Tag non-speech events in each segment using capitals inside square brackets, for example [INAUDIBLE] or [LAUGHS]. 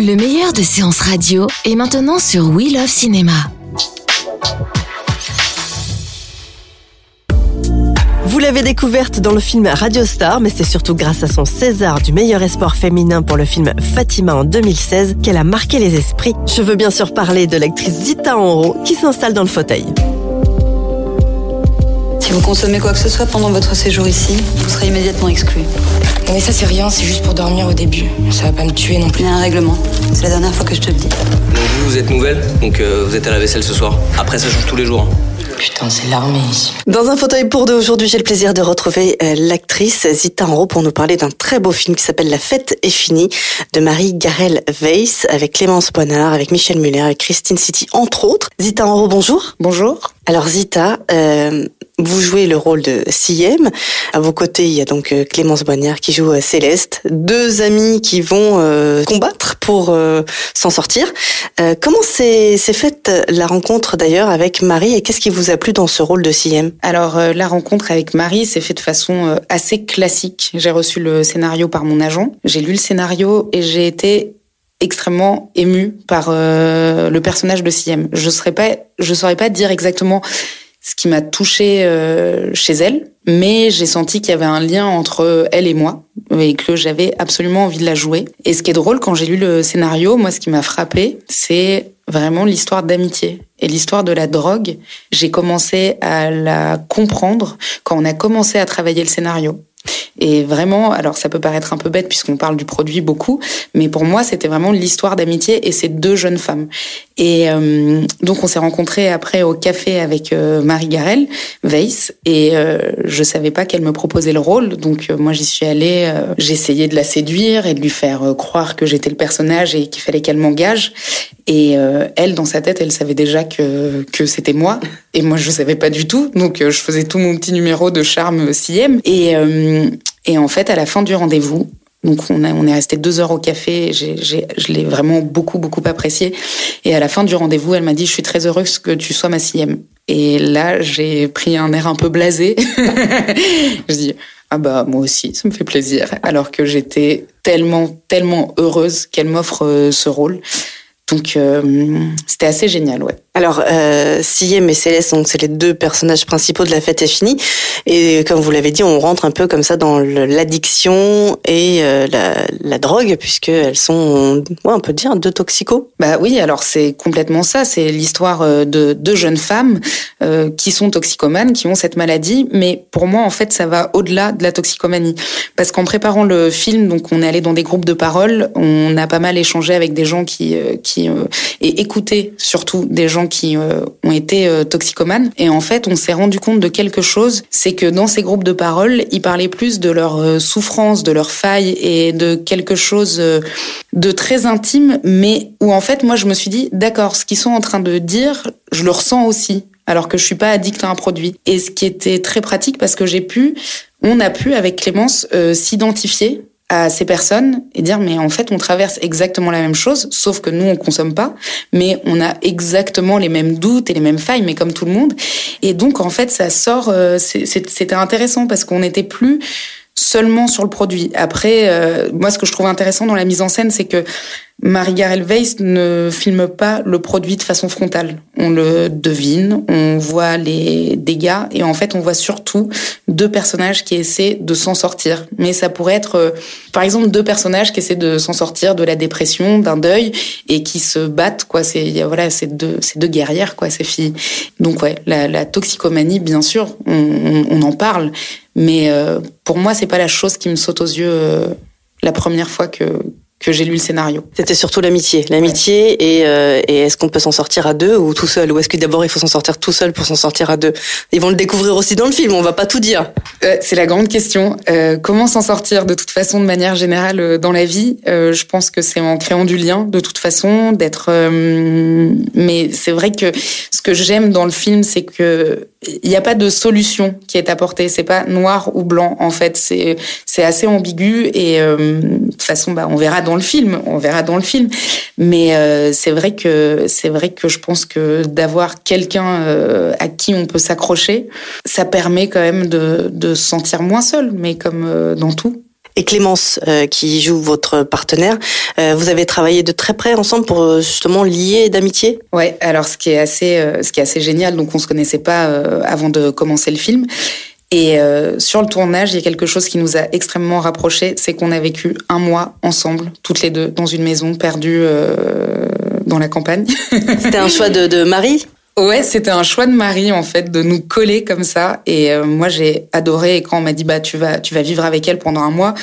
Le meilleur de séances radio est maintenant sur We Love Cinéma. Vous l'avez découverte dans le film Radio Star, mais c'est surtout grâce à son César du meilleur espoir féminin pour le film Fatima en 2016 qu'elle a marqué les esprits. Je veux bien sûr parler de l'actrice Zita Enro qui s'installe dans le fauteuil. Si vous consommez quoi que ce soit pendant votre séjour ici, vous serez immédiatement exclu. Mais ça c'est rien, c'est juste pour dormir au début. Ça va pas me tuer non plus. Il y a un règlement. C'est la dernière fois que je te le dis. Donc vous, vous êtes nouvelle, donc euh, vous êtes à la vaisselle ce soir. Après, ça change tous les jours. hein. Putain, c'est l'armée ici. Dans un fauteuil pour deux aujourd'hui, j'ai le plaisir de retrouver euh, l'actrice Zita Enro pour nous parler d'un très beau film qui s'appelle La fête est finie de Marie Garel Weiss avec Clémence Bonnard, avec Michel Muller, avec Christine City entre autres. Zita Enro, bonjour. Bonjour. Alors Zita, euh, vous jouez le rôle de Siem. À vos côtés, il y a donc euh, Clémence Boignard qui joue euh, Céleste. Deux amis qui vont euh, combattre pour euh, s'en sortir. Euh, comment s'est faite la rencontre d'ailleurs avec Marie et qu'est-ce qui vous a plu dans ce rôle de Siem? Alors la rencontre avec Marie s'est faite de façon assez classique. J'ai reçu le scénario par mon agent, j'ai lu le scénario et j'ai été extrêmement émue par euh, le personnage de Siem. Je serais pas, je saurais pas dire exactement ce qui m'a touchée euh, chez elle, mais j'ai senti qu'il y avait un lien entre elle et moi et que j'avais absolument envie de la jouer. Et ce qui est drôle quand j'ai lu le scénario, moi ce qui m'a frappé, c'est vraiment l'histoire d'amitié et l'histoire de la drogue. J'ai commencé à la comprendre quand on a commencé à travailler le scénario. Et vraiment, alors ça peut paraître un peu bête puisqu'on parle du produit beaucoup, mais pour moi c'était vraiment l'histoire d'amitié et ces deux jeunes femmes. Et euh, donc on s'est rencontrés après au café avec euh, Marie Garel Weiss. Et euh, je savais pas qu'elle me proposait le rôle, donc euh, moi j'y suis allée, euh, j'ai essayé de la séduire et de lui faire euh, croire que j'étais le personnage et qu'il fallait qu'elle m'engage. Et elle, dans sa tête, elle savait déjà que que c'était moi. Et moi je savais pas du tout, donc je faisais tout mon petit numéro de charme CM et et en fait, à la fin du rendez-vous, donc on, est resté deux heures au café, je l'ai vraiment beaucoup, beaucoup apprécié. Et à la fin du rendez-vous, elle m'a dit, je suis très heureuse que tu sois ma sixième. Et là, j'ai pris un air un peu blasé. [LAUGHS] je dis, ah bah moi aussi, ça me fait plaisir. Alors que j'étais tellement, tellement heureuse qu'elle m'offre euh, ce rôle. Donc euh, c'était assez génial, ouais. Alors, euh, Siem et Céleste, donc c'est les deux personnages principaux de La Fête est finie. Et comme vous l'avez dit, on rentre un peu comme ça dans l'addiction et euh, la, drogue, puisqu'elles sont, on peut dire, deux toxicos. Bah oui, alors c'est complètement ça. C'est l'histoire euh, de deux jeunes femmes euh, qui sont toxicomanes, qui ont cette maladie. Mais pour moi, en fait, ça va au-delà de la toxicomanie. Parce qu'en préparant le film, donc on est allé dans des groupes de parole, on a pas mal échangé avec des gens qui, euh, qui euh, et écouté surtout des gens qui euh, ont été euh, toxicomanes. Et en fait, on s'est rendu compte de quelque chose, c'est que dans ces groupes de parole, ils parlaient plus de leur euh, souffrance, de leurs failles et de quelque chose de très intime, mais où en fait, moi, je me suis dit, d'accord, ce qu'ils sont en train de dire, je le ressens aussi, alors que je suis pas addict à un produit. Et ce qui était très pratique parce que j'ai pu, on a pu avec Clémence s'identifier à ces personnes et dire mais en fait on traverse exactement la même chose sauf que nous on consomme pas mais on a exactement les mêmes doutes et les mêmes failles mais comme tout le monde et donc en fait ça sort euh, c'était intéressant parce qu'on n'était plus seulement sur le produit. Après, euh, moi, ce que je trouve intéressant dans la mise en scène, c'est que Marie Garel Weiss ne filme pas le produit de façon frontale. On le devine, on voit les dégâts et en fait, on voit surtout deux personnages qui essaient de s'en sortir. Mais ça pourrait être, euh, par exemple, deux personnages qui essaient de s'en sortir de la dépression, d'un deuil et qui se battent. Quoi, c'est voilà, c'est deux, deux guerrières, quoi, ces filles. Donc ouais, la, la toxicomanie, bien sûr, on, on, on en parle, mais euh, pour moi, c'est pas la chose qui me saute aux yeux euh, la première fois que que j'ai lu le scénario. C'était surtout l'amitié, l'amitié et, euh, et est-ce qu'on peut s'en sortir à deux ou tout seul? Ou est-ce que d'abord il faut s'en sortir tout seul pour s'en sortir à deux? Ils vont le découvrir aussi dans le film, on va pas tout dire. Euh, c'est la grande question. Euh, comment s'en sortir de toute façon de manière générale euh, dans la vie? Euh, Je pense que c'est en créant du lien de toute façon, d'être. euh, mais c'est vrai que ce que j'aime dans le film, c'est que il n'y a pas de solution qui est apportée. C'est pas noir ou blanc en fait. C'est c'est assez ambigu et euh, de toute façon, bah, on verra dans le film. On verra dans le film. Mais euh, c'est vrai que c'est vrai que je pense que d'avoir quelqu'un euh, à qui on peut s'accrocher, ça permet quand même de de se sentir moins seul. Mais comme euh, dans tout. Et Clémence, qui joue votre partenaire, vous avez travaillé de très près ensemble pour justement lier d'amitié? Ouais, alors ce qui est assez, ce qui est assez génial, donc on se connaissait pas avant de commencer le film. Et euh, sur le tournage, il y a quelque chose qui nous a extrêmement rapprochés, c'est qu'on a vécu un mois ensemble, toutes les deux, dans une maison perdue euh, dans la campagne. [LAUGHS] C'était un choix de, de Marie Ouais, c'était un choix de Marie en fait de nous coller comme ça. Et euh, moi j'ai adoré. Et quand on m'a dit bah tu vas tu vas vivre avec elle pendant un mois,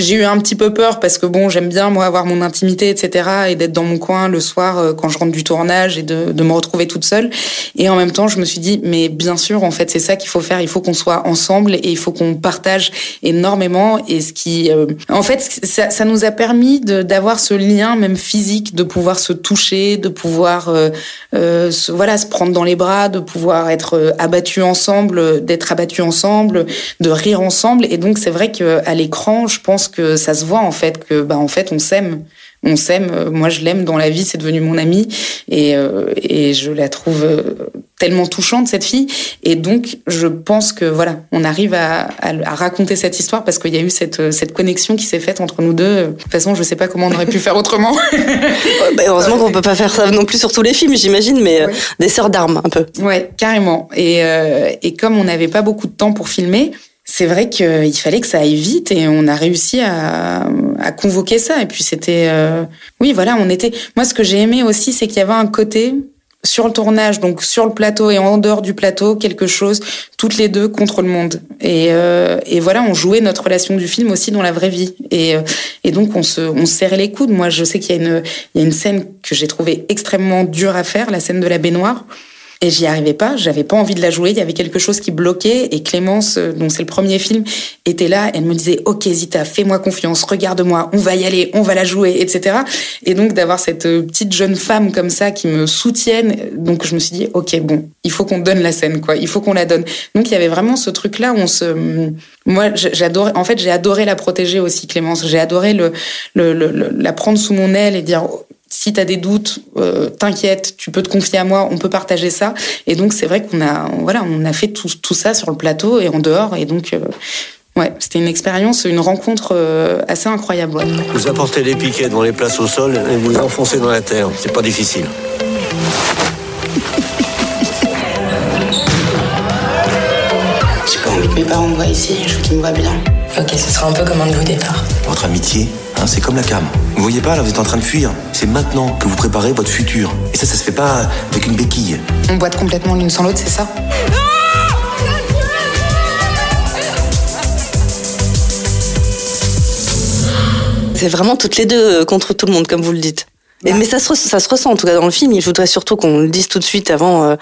j'ai eu un petit peu peur parce que bon j'aime bien moi avoir mon intimité etc et d'être dans mon coin le soir euh, quand je rentre du tournage et de, me retrouver toute seule. Et en même temps je me suis dit mais bien sûr en fait c'est ça qu'il faut faire. Il faut qu'on soit ensemble et il faut qu'on partage énormément. Et ce qui euh, en fait ça, nous a permis d'avoir ce lien même physique, de pouvoir se toucher, de pouvoir euh, se, voilà se prendre dans les bras, de pouvoir être abattu ensemble, d'être abattu ensemble, de rire ensemble. Et donc c'est vrai que à l'écran, je pense que ça se voit en fait que bah en fait on s'aime. On s'aime. Euh, Moi, je l'aime dans la vie. C'est devenu mon amie et euh, et je la trouve euh, tellement touchante cette fille. Et donc, je pense que voilà, on arrive à, à, à raconter cette histoire parce qu'il y a eu cette euh, cette connexion qui s'est faite entre nous deux. De toute façon, je sais pas comment on aurait pu faire autrement. [LAUGHS] Bah, Heureusement qu'on peut pas faire ça non plus sur tous les films, j'imagine, mais euh, Ouais. des sœurs d'armes un peu. Ouais, carrément. Et, euh, et comme on n'avait pas beaucoup de temps pour filmer, c'est vrai qu'il fallait que ça aille vite et on a réussi à, à convoquer ça. Et puis c'était, euh, oui, voilà, on était. Moi, ce que j'ai aimé aussi, c'est qu'il y avait un côté sur le tournage, donc sur le plateau et en dehors du plateau, quelque chose, toutes les deux contre le monde. Et, euh, et voilà, on jouait notre relation du film aussi dans la vraie vie. Et, euh, et donc on se, on se serrait les coudes. Moi, je sais qu'il y a une, il y a une scène que j'ai trouvée extrêmement dure à faire, la scène de la baignoire. Et j'y arrivais pas, j'avais pas envie de la jouer, il y avait quelque chose qui bloquait et Clémence, euh, dont c'est le premier film, était là, elle me disait "OK Zita, fais-moi confiance, regarde-moi, on va y aller, on va la jouer", etc. Et donc d'avoir cette euh, petite jeune femme comme ça qui me soutienne, donc je me suis dit "OK, bon, il faut qu'on donne la scène quoi, il faut qu'on la donne". Donc il y avait vraiment ce truc là où on se moi j'adorais en fait, j'ai adoré la protéger aussi Clémence, j'ai adoré le, le, le- le- la prendre sous mon aile et dire si tu as des doutes, euh, t'inquiète, tu peux te confier à moi, on peut partager ça. Et donc c'est vrai qu'on a, voilà, on a fait tout, tout ça sur le plateau et en dehors. Et donc, euh, ouais, c'était une expérience, une rencontre euh, assez incroyable. ouais. Vous apportez les piquets devant les places au sol et vous les enfoncez dans la terre. C'est pas difficile. J'ai pas envie que mes parents me voient ici, je veux qu'ils me voient bien. Ok, ce sera un peu comme un nouveau départ. Votre amitié, hein, c'est comme la cam. Vous voyez pas, là, vous êtes en train de fuir. C'est maintenant que vous préparez votre futur. Et ça, ça se fait pas avec une béquille. On boite complètement l'une sans l'autre, c'est ça? C'est vraiment toutes les deux euh, contre tout le monde, comme vous le dites. Et, mais ça se, re- ça se ressent en tout cas dans le film. Et je voudrais surtout qu'on le dise tout de suite avant euh,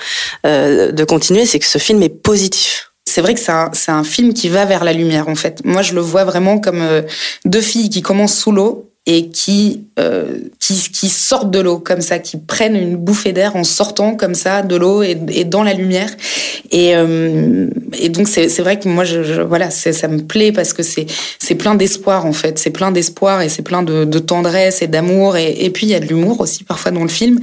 euh, de continuer, c'est que ce film est positif. C'est vrai que c'est un, un film qui va vers la lumière, en fait. Moi, je le vois vraiment comme euh, deux filles qui commencent sous l'eau et qui, euh, qui, qui sortent de l'eau comme ça, qui prennent une bouffée d'air en sortant comme ça de l'eau et, et dans la lumière. Et, euh, et donc, c'est vrai que moi, je, je- voilà, ça me plaît parce que c'est c'est plein d'espoir, en fait. C'est plein d'espoir et c'est plein de, de tendresse et d'amour. Et, et puis, il y a de l'humour aussi, parfois, dans le film.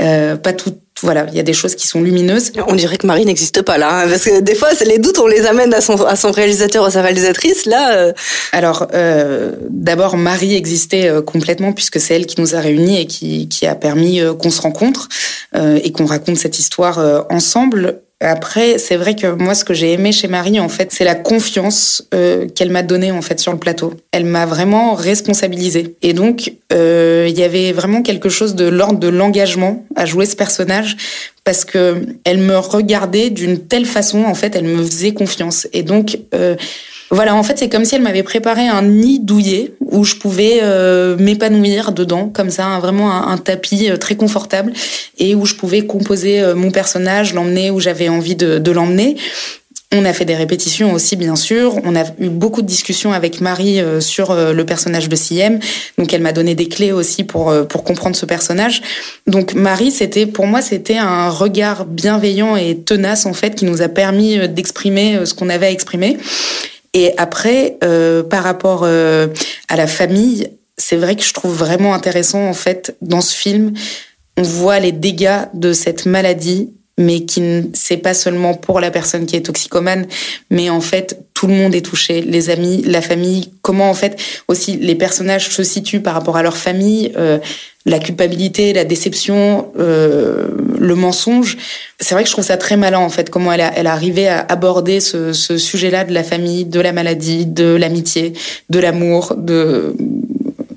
Euh, pas tout, voilà, il y a des choses qui sont lumineuses. On dirait que Marie n'existe pas là, hein, parce que des fois, les doutes, on les amène à son, à son réalisateur, à sa réalisatrice. Là, euh, Alors, euh, d'abord, Marie existait euh, complètement puisque c'est elle qui nous a réunis et qui, qui a permis euh, qu'on se rencontre euh, et qu'on raconte cette histoire euh, ensemble. Après, c'est vrai que moi, ce que j'ai aimé chez Marie, en fait, c'est la confiance euh, qu'elle m'a donnée en fait sur le plateau. Elle m'a vraiment responsabilisée. Et donc, euh, il y avait vraiment quelque chose de l'ordre de l'engagement à jouer ce personnage parce que elle me regardait d'une telle façon, en fait, elle me faisait confiance. Et donc, euh, Voilà, en fait, c'est comme si elle m'avait préparé un nid douillet où je pouvais euh, m'épanouir dedans, comme ça, vraiment un, tapis euh, très confortable et où je pouvais composer euh, mon personnage, l'emmener où j'avais envie de, de l'emmener. On a fait des répétitions aussi, bien sûr. On a eu beaucoup de discussions avec Marie sur le personnage de Siem. Donc, elle m'a donné des clés aussi pour pour comprendre ce personnage. Donc, Marie, c'était pour moi, c'était un regard bienveillant et tenace en fait qui nous a permis d'exprimer ce qu'on avait à exprimer. Et après, euh, par rapport euh, à la famille, c'est vrai que je trouve vraiment intéressant en fait dans ce film, on voit les dégâts de cette maladie, mais qui c'est pas seulement pour la personne qui est toxicomane, mais en fait tout le monde est touché, les amis, la famille, comment en fait aussi les personnages se situent par rapport à leur famille. Euh, la culpabilité, la déception, euh, le mensonge. C'est vrai que je trouve ça très malin en fait, comment elle a, elle a arrivé à aborder ce, ce sujet-là de la famille, de la maladie, de l'amitié, de l'amour, de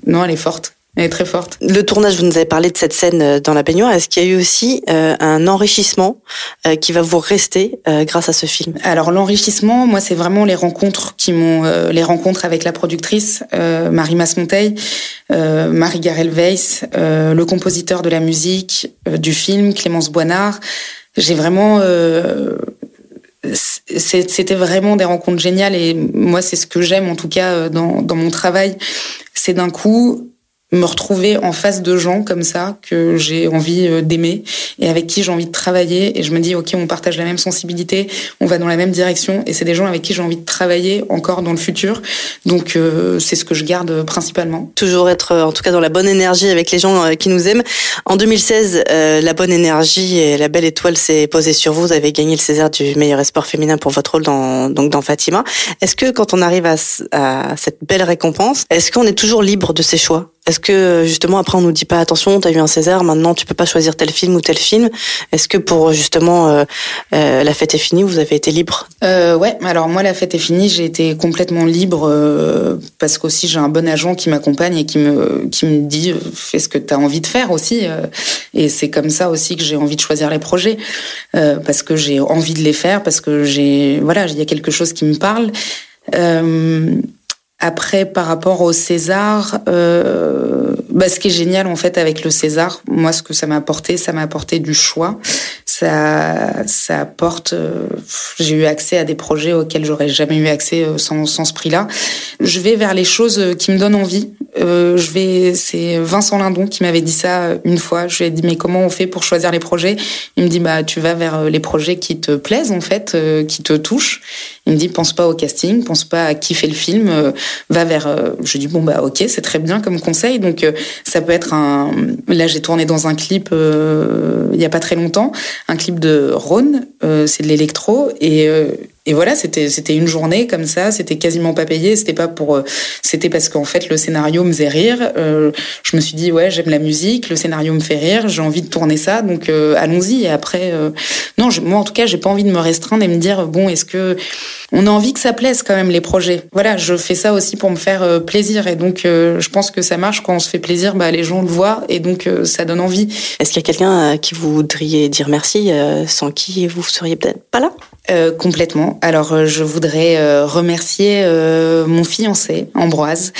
non, elle est forte. Elle est très forte. Le tournage, vous nous avez parlé de cette scène euh, dans la baignoire. Est-ce qu'il y a eu aussi euh, un enrichissement euh, qui va vous rester grâce à ce film? Alors l'enrichissement, moi, c'est vraiment les rencontres qui m'ont, les rencontres avec la productrice Marie Masmonteil, Marie Garel Weiss, le compositeur de la musique du film Clémence Boinard. J'ai vraiment c'était vraiment des rencontres géniales et moi c'est ce que j'aime en tout cas dans, dans mon travail c'est d'un coup me retrouver en face de gens comme ça que j'ai envie euh, d'aimer et avec qui j'ai envie de travailler. Et je me dis ok on partage la même sensibilité on va dans la même direction et c'est des gens avec qui j'ai envie de travailler encore dans le futur. Donc euh, c'est ce que je garde principalement. Toujours être en tout cas dans la bonne énergie avec les gens euh, qui nous aiment. En 2016 la bonne énergie et la belle étoile s'est posée sur vous. Vous avez gagné le César du meilleur espoir féminin pour votre rôle dans donc dans Fatima. Est-ce que quand on arrive à, à cette belle récompense est-ce qu'on est toujours libre de ses choix? Est-ce que justement après on nous dit pas attention, tu as eu un César, maintenant tu peux pas choisir tel film ou tel film. Est-ce que pour justement euh, euh, la fête est finie, vous avez été libre? Euh, Ouais, alors moi la fête est finie, j'ai été complètement libre parce qu'aussi j'ai un bon agent qui m'accompagne et qui me dit fais ce que tu as envie de faire aussi et c'est comme ça aussi que j'ai envie de choisir les projets parce que j'ai envie de les faire parce que j'ai voilà, il y a quelque chose qui me parle. Après, par rapport au César, euh, bah, ce qui est génial en fait avec le César, moi ce que ça m'a apporté, ça m'a apporté du choix. Ça, ça apporte. Euh, j'ai eu accès à des projets auxquels j'aurais jamais eu accès euh, sans, sans ce prix-là. Je vais vers les choses qui me donnent envie. Euh, je vais. C'est Vincent Lindon qui m'avait dit ça une fois. Je lui ai dit mais comment on fait pour choisir les projets? Il me dit bah tu vas vers les projets qui te plaisent en fait, qui te touchent. Il me dit pense pas au casting, pense pas à qui fait le film, euh, va vers. Euh, je dis bon bah ok c'est très bien comme conseil. Donc euh, ça peut être un. Là j'ai tourné dans un clip il y a pas très longtemps, un clip de Rhône, c'est de l'électro et et voilà, c'était c'était une journée comme ça, c'était quasiment pas payé, c'était pas pour c'était parce qu'en fait le scénario me faisait rire. je me suis dit ouais, j'aime la musique, le scénario me fait rire, j'ai envie de tourner ça, donc allons-y et après non, moi en tout cas, j'ai pas envie de me restreindre et me dire bon, est-ce que on a envie que ça plaise quand même les projets? Voilà, je fais ça aussi pour me faire euh, plaisir et donc euh, je pense que ça marche quand on se fait plaisir, bah les gens le voient et donc euh, ça donne envie. Est-ce qu'il y a quelqu'un à qui vous voudriez dire merci sans qui vous seriez peut-être pas là? Euh, complètement. Alors, je voudrais remercier mon fiancé, Ambroise,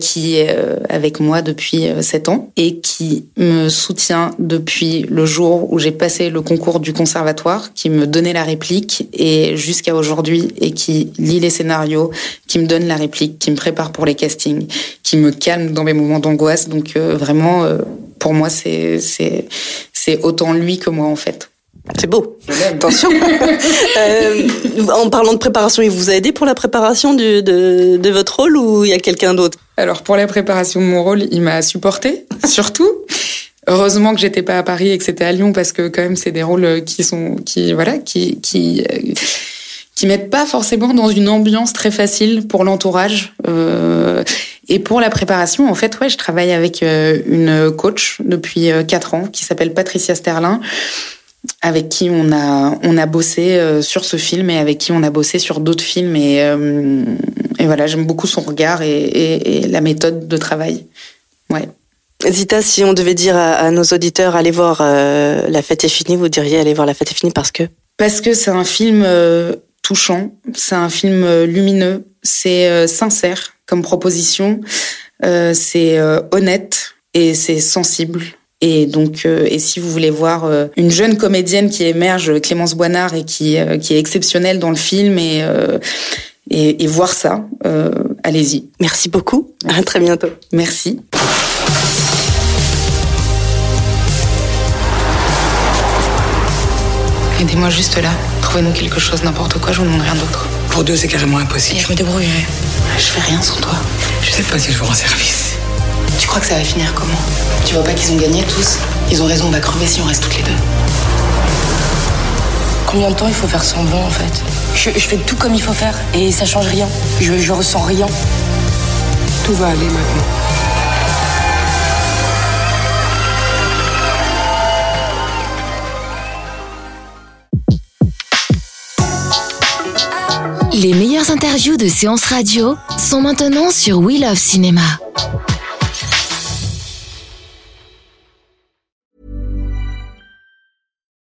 qui est avec moi depuis sept ans et qui me soutient depuis le jour où j'ai passé le concours du conservatoire, qui me donnait la réplique et jusqu'à aujourd'hui et qui lit les scénarios, qui me donne la réplique, qui me prépare pour les castings, qui me calme dans mes moments d'angoisse. Donc euh, vraiment, euh, pour moi, c'est autant lui que moi en fait. C'est beau. Attention. [LAUGHS] euh, en parlant de préparation, il vous a aidé pour la préparation de, de votre rôle ou il y a quelqu'un d'autre? Alors pour la préparation de mon rôle, il m'a supporté, [LAUGHS] surtout. Heureusement que j'étais pas à Paris et que c'était à Lyon parce que quand même c'est des rôles qui sont qui voilà qui qui qui mettent pas forcément dans une ambiance très facile pour l'entourage. Euh, et pour la préparation, en fait, ouais, je travaille avec euh, une coach depuis euh, quatre ans qui s'appelle Patricia Sterlin, avec qui on a on a bossé euh, sur ce film et avec qui on a bossé sur d'autres films. Et, et voilà, j'aime beaucoup son regard et, et, et, la méthode de travail. Ouais. Zita, si on devait dire à, à nos auditeurs, allez voir La fête est finie, vous diriez allez voir La fête est finie parce que? Parce que c'est un film touchant, c'est un film lumineux, c'est sincère comme proposition, c'est honnête et c'est sensible. Et donc, et si vous voulez voir une jeune comédienne qui émerge, Clémence Boinard, et qui, qui est exceptionnelle dans le film, et, et, et voir ça, allez-y. Merci beaucoup. À très bientôt. Merci. Aidez-moi juste là. Trouvez-nous quelque chose, n'importe quoi, je vous demande rien d'autre. Pour deux, c'est carrément impossible. Et je me débrouillerai. Je fais rien sans toi. Je sais pas si je vous rends service. Tu crois que ça va finir comment Tu vois pas qu'ils ont gagné tous Ils ont raison, on va crever si on reste toutes les deux. Combien de temps il faut faire semblant en fait je, fais tout comme il faut faire et ça change rien. Je, je ressens rien. Tout va aller maintenant. Les meilleures interviews de séances radio sont maintenant sur We Love Cinéma.